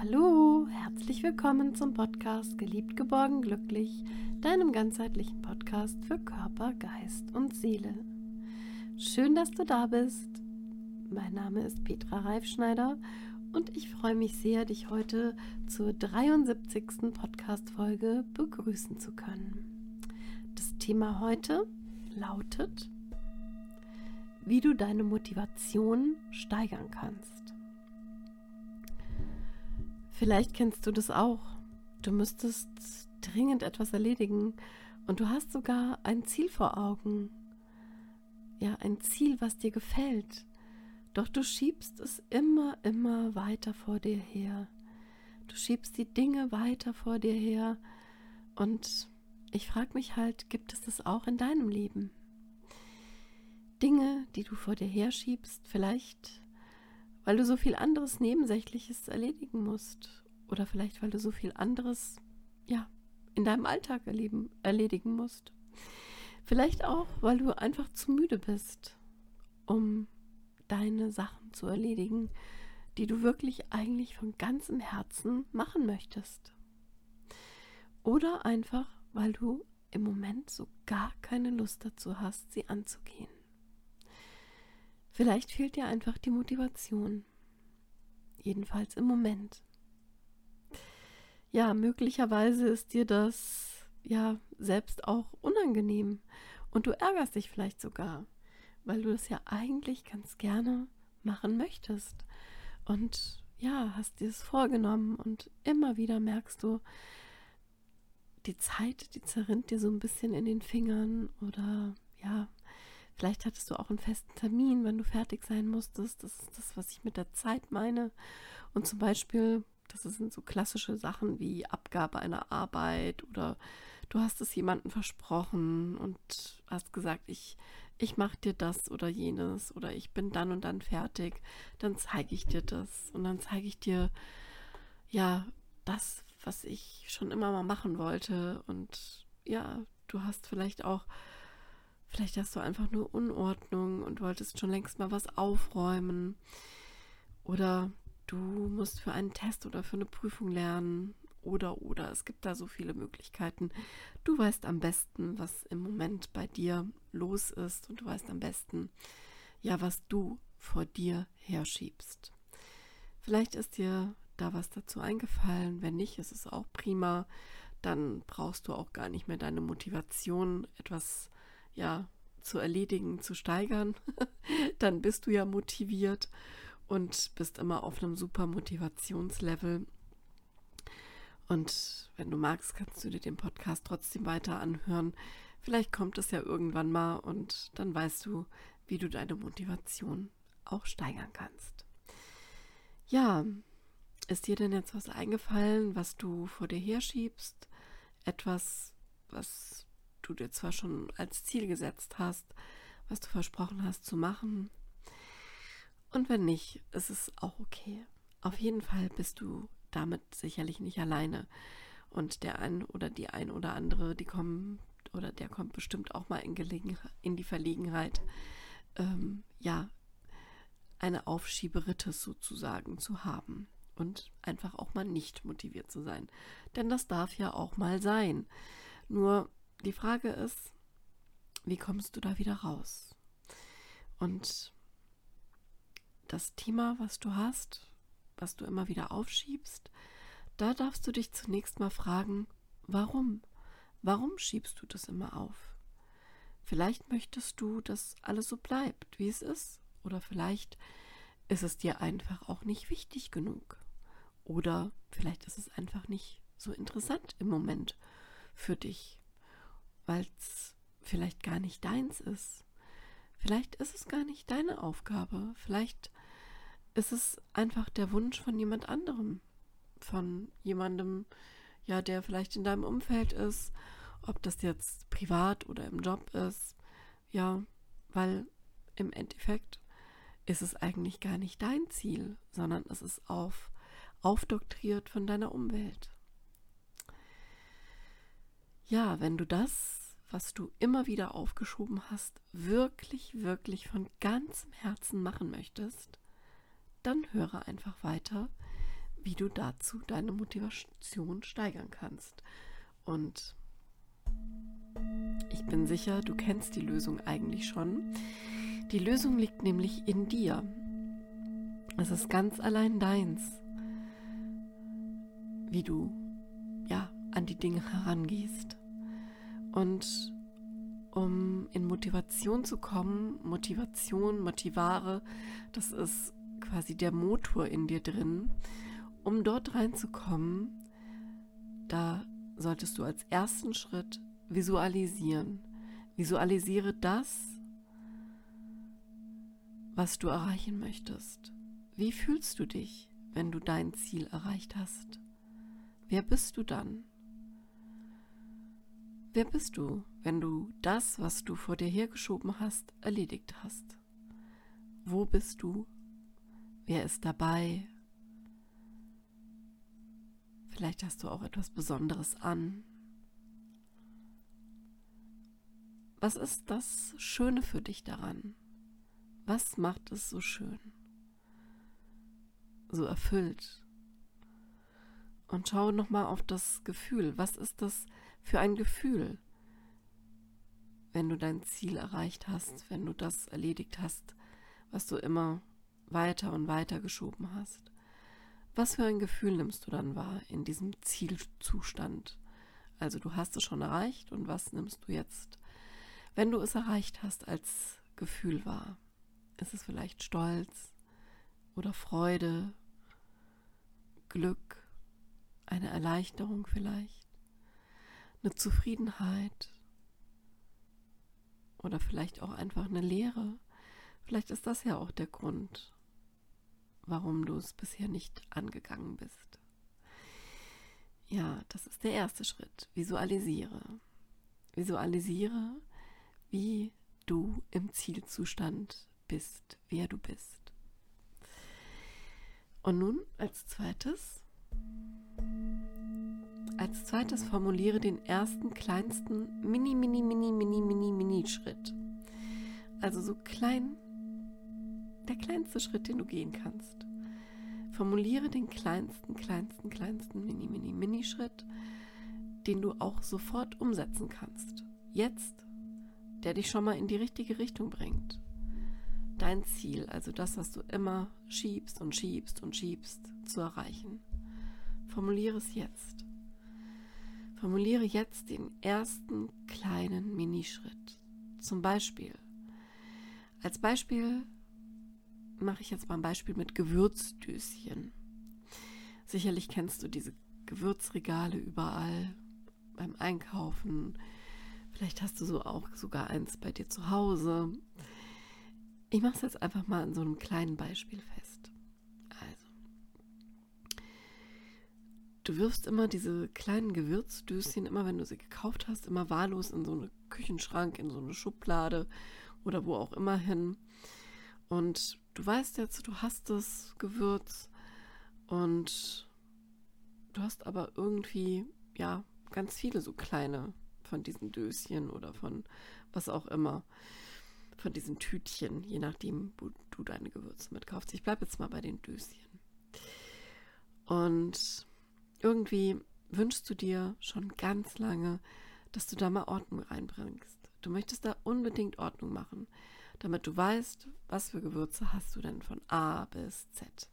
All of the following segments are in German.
Hallo, herzlich willkommen zum Podcast Geliebt, geborgen, glücklich, deinem ganzheitlichen Podcast für Körper, Geist und Seele. Schön, dass du da bist. Mein Name ist Petra Reifschneider und ich freue mich sehr, dich heute zur 73. Podcast-Folge begrüßen zu können. Das Thema heute lautet, wie du deine Motivation steigern kannst. Vielleicht kennst du das auch. Du müsstest dringend etwas erledigen und du hast sogar ein Ziel vor Augen. Ja, ein Ziel, was dir gefällt. Doch du schiebst es immer, immer weiter vor dir her. Du schiebst die Dinge weiter vor dir her. Und ich frage mich halt, gibt es das auch in deinem Leben? Dinge, die du vor dir her schiebst, vielleicht weil du so viel anderes Nebensächliches erledigen musst oder vielleicht weil du so viel anderes ja in deinem Alltag erleben, erledigen musst. Vielleicht auch, weil du einfach zu müde bist, um deine Sachen zu erledigen, die du wirklich eigentlich von ganzem Herzen machen möchtest. Oder einfach, weil du im Moment so gar keine Lust dazu hast, sie anzugehen. Vielleicht fehlt dir einfach die Motivation. Jedenfalls im Moment. Ja, möglicherweise ist dir das ja selbst auch unangenehm und du ärgerst dich vielleicht sogar, weil du das ja eigentlich ganz gerne machen möchtest. Und ja, hast dir es vorgenommen und immer wieder merkst du, die Zeit, die zerrinnt dir so ein bisschen in den Fingern oder ja, Vielleicht hattest du auch einen festen Termin, wenn du fertig sein musstest. Das ist das, was ich mit der Zeit meine. Und zum Beispiel, das sind so klassische Sachen wie Abgabe einer Arbeit oder du hast es jemandem versprochen und hast gesagt, ich, ich mache dir das oder jenes oder ich bin dann und dann fertig. Dann zeige ich dir das und dann zeige ich dir, ja, das, was ich schon immer mal machen wollte. Und ja, du hast vielleicht auch Vielleicht hast du einfach nur Unordnung und wolltest schon längst mal was aufräumen. Oder du musst für einen Test oder für eine Prüfung lernen. Oder, oder. Es gibt da so viele Möglichkeiten. Du weißt am besten, was im Moment bei dir los ist. Und du weißt am besten, ja, was du vor dir herschiebst. Vielleicht ist dir da was dazu eingefallen. Wenn nicht, ist es auch prima. Dann brauchst du auch gar nicht mehr deine Motivation, etwas ja, zu erledigen, zu steigern, dann bist du ja motiviert und bist immer auf einem super Motivationslevel. Und wenn du magst, kannst du dir den Podcast trotzdem weiter anhören. Vielleicht kommt es ja irgendwann mal und dann weißt du, wie du deine Motivation auch steigern kannst. Ja, ist dir denn jetzt was eingefallen, was du vor dir herschiebst? Etwas, was du dir zwar schon als Ziel gesetzt hast, was du versprochen hast zu machen. Und wenn nicht, ist es auch okay. Auf jeden Fall bist du damit sicherlich nicht alleine. Und der ein oder die ein oder andere, die kommen oder der kommt bestimmt auch mal in, in die Verlegenheit, ähm, ja, eine Aufschieberitis sozusagen zu haben und einfach auch mal nicht motiviert zu sein. Denn das darf ja auch mal sein. Nur die Frage ist, wie kommst du da wieder raus? Und das Thema, was du hast, was du immer wieder aufschiebst, da darfst du dich zunächst mal fragen, warum? Warum schiebst du das immer auf? Vielleicht möchtest du, dass alles so bleibt, wie es ist. Oder vielleicht ist es dir einfach auch nicht wichtig genug. Oder vielleicht ist es einfach nicht so interessant im Moment für dich weil es vielleicht gar nicht deins ist. Vielleicht ist es gar nicht deine Aufgabe. Vielleicht ist es einfach der Wunsch von jemand anderem. Von jemandem, ja, der vielleicht in deinem Umfeld ist, ob das jetzt privat oder im Job ist. Ja, weil im Endeffekt ist es eigentlich gar nicht dein Ziel, sondern es ist auf, aufdoktriert von deiner Umwelt ja, wenn du das, was du immer wieder aufgeschoben hast, wirklich, wirklich von ganzem Herzen machen möchtest, dann höre einfach weiter, wie du dazu deine Motivation steigern kannst. Und ich bin sicher, du kennst die Lösung eigentlich schon. Die Lösung liegt nämlich in dir. Es ist ganz allein deins, wie du an die Dinge herangehst. Und um in Motivation zu kommen, Motivation, Motivare, das ist quasi der Motor in dir drin. Um dort reinzukommen, da solltest du als ersten Schritt visualisieren. Visualisiere das, was du erreichen möchtest. Wie fühlst du dich, wenn du dein Ziel erreicht hast? Wer bist du dann? Wer bist du, wenn du das, was du vor dir hergeschoben hast, erledigt hast? Wo bist du? Wer ist dabei? Vielleicht hast du auch etwas Besonderes an. Was ist das Schöne für dich daran? Was macht es so schön? So erfüllt? Und schau nochmal auf das Gefühl. Was ist das für ein Gefühl, wenn du dein Ziel erreicht hast, wenn du das erledigt hast, was du immer weiter und weiter geschoben hast? Was für ein Gefühl nimmst du dann wahr in diesem Zielzustand? Also du hast es schon erreicht und was nimmst du jetzt, wenn du es erreicht hast, als Gefühl wahr? Ist es vielleicht Stolz oder Freude, Glück, eine Erleichterung vielleicht, eine Zufriedenheit oder vielleicht auch einfach eine Leere? Vielleicht ist das ja auch der Grund, warum du es bisher nicht angegangen bist. Ja, das ist der erste Schritt. Visualisiere. Visualisiere, wie du im Zielzustand bist, wer du bist. Und nun als zweites, als zweites formuliere den ersten kleinsten mini, mini, mini, mini, mini, mini Schritt. Also so klein, der kleinste Schritt, den du gehen kannst. Formuliere den kleinsten, kleinsten, kleinsten mini, mini, mini Schritt, den du auch sofort umsetzen kannst. Jetzt, der dich schon mal in die richtige Richtung bringt dein Ziel, also das, was du immer schiebst und schiebst und schiebst, zu erreichen. Formuliere es jetzt. Formuliere jetzt den ersten kleinen Minischritt. Zum Beispiel. Als Beispiel mache ich jetzt mal ein Beispiel mit Gewürzdöschen. Sicherlich kennst du diese Gewürzregale überall beim Einkaufen. Vielleicht hast du so auch sogar eins bei dir zu Hause. Ich mache es jetzt einfach mal an so einem kleinen Beispiel fest. Du wirfst immer diese kleinen Gewürzdöschen, immer wenn du sie gekauft hast, immer wahllos in so einen Küchenschrank, in so eine Schublade oder wo auch immer hin. Und du weißt jetzt, du hast das Gewürz und du hast aber irgendwie, ja, ganz viele so kleine von diesen Döschen oder von was auch immer von diesen Tütchen, je nachdem, wo du deine Gewürze mitkaufst. Ich bleibe jetzt mal bei den Döschen. Und irgendwie wünschst du dir schon ganz lange, dass du da mal Ordnung reinbringst. Du möchtest da unbedingt Ordnung machen, damit du weißt, was für Gewürze hast du denn von A bis Z.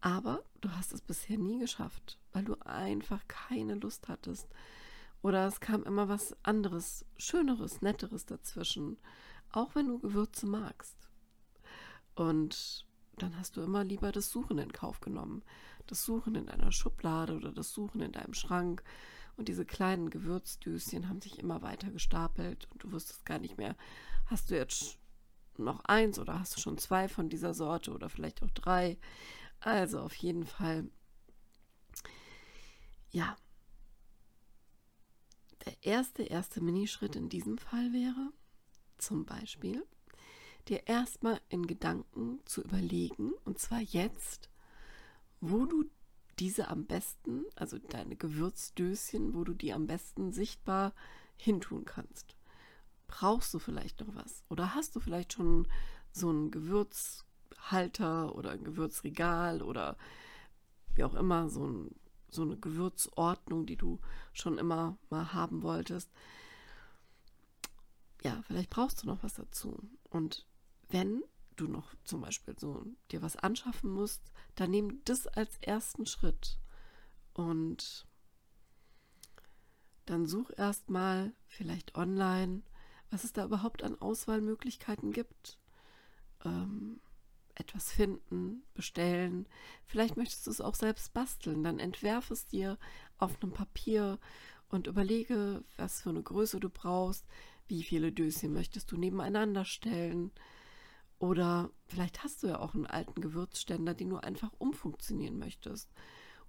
Aber du hast es bisher nie geschafft, weil du einfach keine Lust hattest. Oder es kam immer was anderes, Schöneres, Netteres dazwischen auch wenn du Gewürze magst. Und dann hast du immer lieber das Suchen in Kauf genommen. Das Suchen in deiner Schublade oder das Suchen in deinem Schrank. Und diese kleinen Gewürzdüschen haben sich immer weiter gestapelt und du wusstest gar nicht mehr, hast du jetzt noch eins oder hast du schon zwei von dieser Sorte oder vielleicht auch drei. Also auf jeden Fall, ja. Der erste, erste Minischritt in diesem Fall wäre, zum Beispiel, dir erstmal in Gedanken zu überlegen, und zwar jetzt, wo du diese am besten, also deine Gewürzdöschen, wo du die am besten sichtbar hintun kannst. Brauchst du vielleicht noch was? Oder hast du vielleicht schon so einen Gewürzhalter oder ein Gewürzregal oder wie auch immer, so, ein, so eine Gewürzordnung, die du schon immer mal haben wolltest. Ja, vielleicht brauchst du noch was dazu. Und wenn du noch zum Beispiel so dir was anschaffen musst, dann nimm das als ersten Schritt. Und dann such erstmal vielleicht online, was es da überhaupt an Auswahlmöglichkeiten gibt. Ähm, etwas finden, bestellen. Vielleicht möchtest du es auch selbst basteln. Dann entwerf es dir auf einem Papier und überlege, was für eine Größe du brauchst, wie viele Döschen möchtest du nebeneinander stellen. Oder vielleicht hast du ja auch einen alten Gewürzständer, den du einfach umfunktionieren möchtest.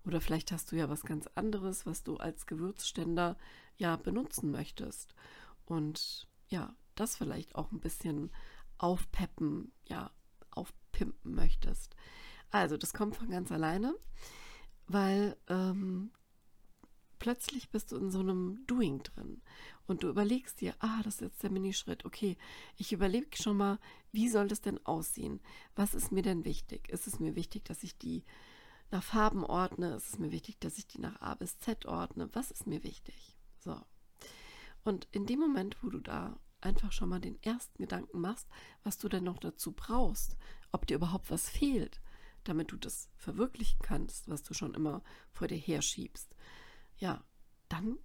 Oder vielleicht hast du ja was ganz anderes, was du als Gewürzständer ja benutzen möchtest. Und ja, das vielleicht auch ein bisschen aufpeppen, ja, aufpimpen möchtest. Also, das kommt von ganz alleine, weil ähm, plötzlich bist du in so einem Doing drin und du überlegst dir, ah, das ist jetzt der Minischritt, okay, ich überlege schon mal, wie soll das denn aussehen? Was ist mir denn wichtig? Ist es mir wichtig, dass ich die nach Farben ordne? Ist es mir wichtig, dass ich die nach A bis Z ordne? Was ist mir wichtig? So. Und in dem Moment, wo du da einfach schon mal den ersten Gedanken machst, was du denn noch dazu brauchst, ob dir überhaupt was fehlt, damit du das verwirklichen kannst, was du schon immer vor dir herschiebst, ja, dann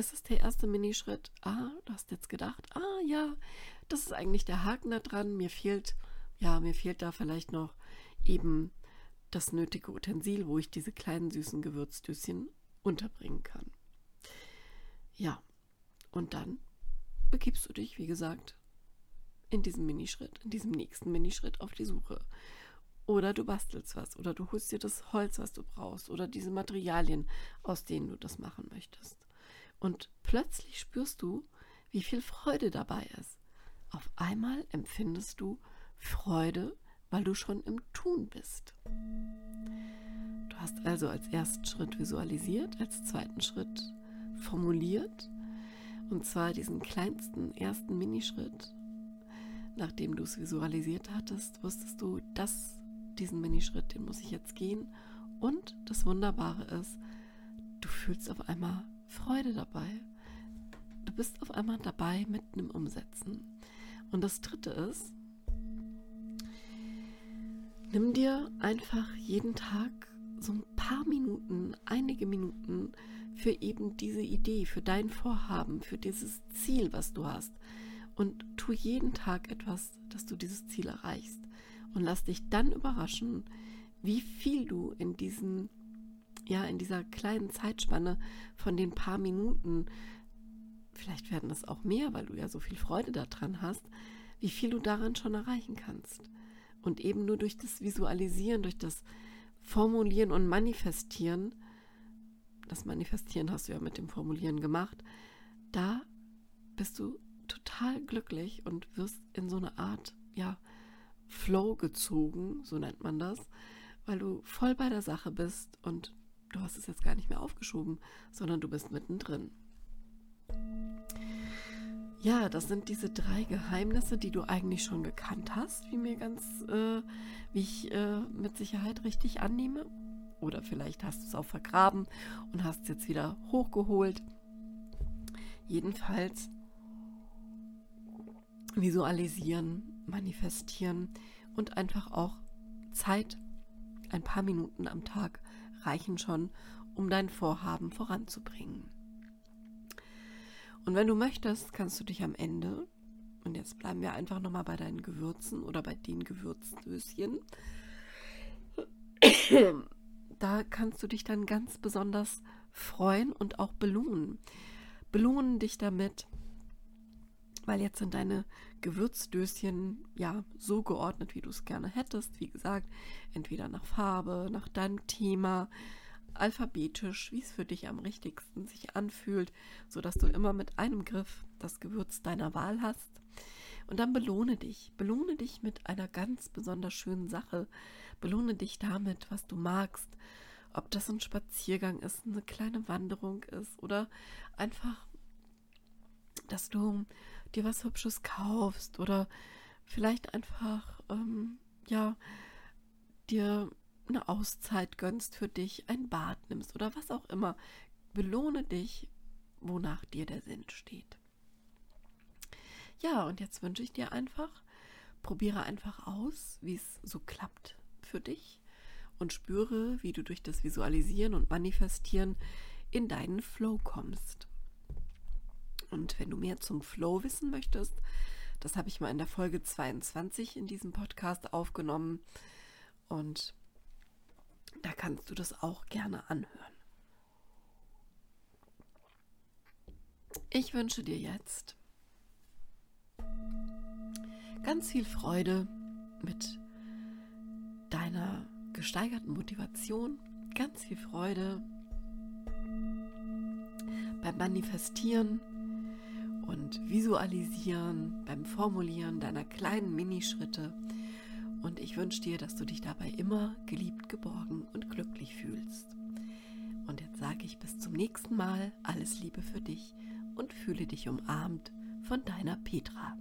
ist es der erste Minischritt. Ah, du hast jetzt gedacht, ah ja, das ist eigentlich der Haken da dran. Mir fehlt, ja, mir fehlt da vielleicht noch eben das nötige Utensil, wo ich diese kleinen süßen Gewürzdüschen unterbringen kann. Ja, und dann begibst du dich, wie gesagt, in diesem Minischritt, in diesem nächsten Minischritt auf die Suche. Oder du bastelst was oder du holst dir das Holz, was du brauchst oder diese Materialien, aus denen du das machen möchtest. Und plötzlich spürst du, wie viel Freude dabei ist. Auf einmal empfindest du Freude, weil du schon im Tun bist. Du hast also als ersten Schritt visualisiert, als zweiten Schritt formuliert und zwar diesen kleinsten ersten Minischritt. Nachdem du es visualisiert hattest, wusstest du, dass diesen Minischritt, den muss ich jetzt gehen. Und das Wunderbare ist, du fühlst auf einmal Freude dabei. Du bist auf einmal dabei mit einem Umsetzen. Und das Dritte ist, nimm dir einfach jeden Tag so ein paar Minuten, einige Minuten für eben diese Idee, für dein Vorhaben, für dieses Ziel, was du hast. Und tu jeden Tag etwas, dass du dieses Ziel erreichst. Und lass dich dann überraschen, wie viel du in diesen, ja, in dieser kleinen Zeitspanne von den paar Minuten, vielleicht werden es auch mehr, weil du ja so viel Freude daran hast, wie viel du daran schon erreichen kannst. Und eben nur durch das Visualisieren, durch das Formulieren und Manifestieren das Manifestieren hast du ja mit dem Formulieren gemacht, da bist du total glücklich und wirst in so eine Art, ja, Flow gezogen, so nennt man das, weil du voll bei der Sache bist und du hast es jetzt gar nicht mehr aufgeschoben, sondern du bist mittendrin. Ja, das sind diese drei Geheimnisse, die du eigentlich schon gekannt hast, wie mir ganz, äh, wie ich äh, mit Sicherheit richtig annehme. Oder vielleicht hast du es auch vergraben und hast es jetzt wieder hochgeholt. Jedenfalls visualisieren, manifestieren und einfach auch Zeit, ein paar Minuten am Tag reichen schon, um dein Vorhaben voranzubringen. Und wenn du möchtest, kannst du dich am Ende, und jetzt bleiben wir einfach nochmal bei deinen Gewürzen oder bei den Gewürzdöschen, da kannst du dich dann ganz besonders freuen und auch belohnen. Belohnen dich damit, weil jetzt sind deine Gewürzdöschen ja so geordnet, wie du es gerne hättest. Wie gesagt, entweder nach Farbe, nach deinem Thema, alphabetisch, wie es für dich am richtigsten sich anfühlt, sodass du immer mit einem Griff das Gewürz deiner Wahl hast. Und dann belohne dich. Belohne dich mit einer ganz besonders schönen Sache. Belohne dich damit, was du magst. Ob das ein Spaziergang ist, eine kleine Wanderung ist oder einfach, dass du dir was Hübsches kaufst oder vielleicht einfach, ähm, ja, dir eine Auszeit gönnst für dich, ein Bad nimmst oder was auch immer. Belohne dich, wonach dir der Sinn steht. Ja, und jetzt wünsche ich dir einfach, probiere einfach aus, wie es so klappt für dich und spüre, wie du durch das Visualisieren und Manifestieren in deinen Flow kommst. Und wenn du mehr zum Flow wissen möchtest, das habe ich mal in der Folge 22 in diesem Podcast aufgenommen. Und da kannst du das auch gerne anhören. Ich wünsche dir jetzt ganz viel Freude mit deiner gesteigerten Motivation, ganz viel Freude beim Manifestieren und Visualisieren, beim Formulieren deiner kleinen Minischritte. Und ich wünsche dir, dass du dich dabei immer geliebt, geborgen und glücklich fühlst. Und jetzt sage ich bis zum nächsten Mal alles Liebe für dich und fühle dich umarmt von deiner Petra.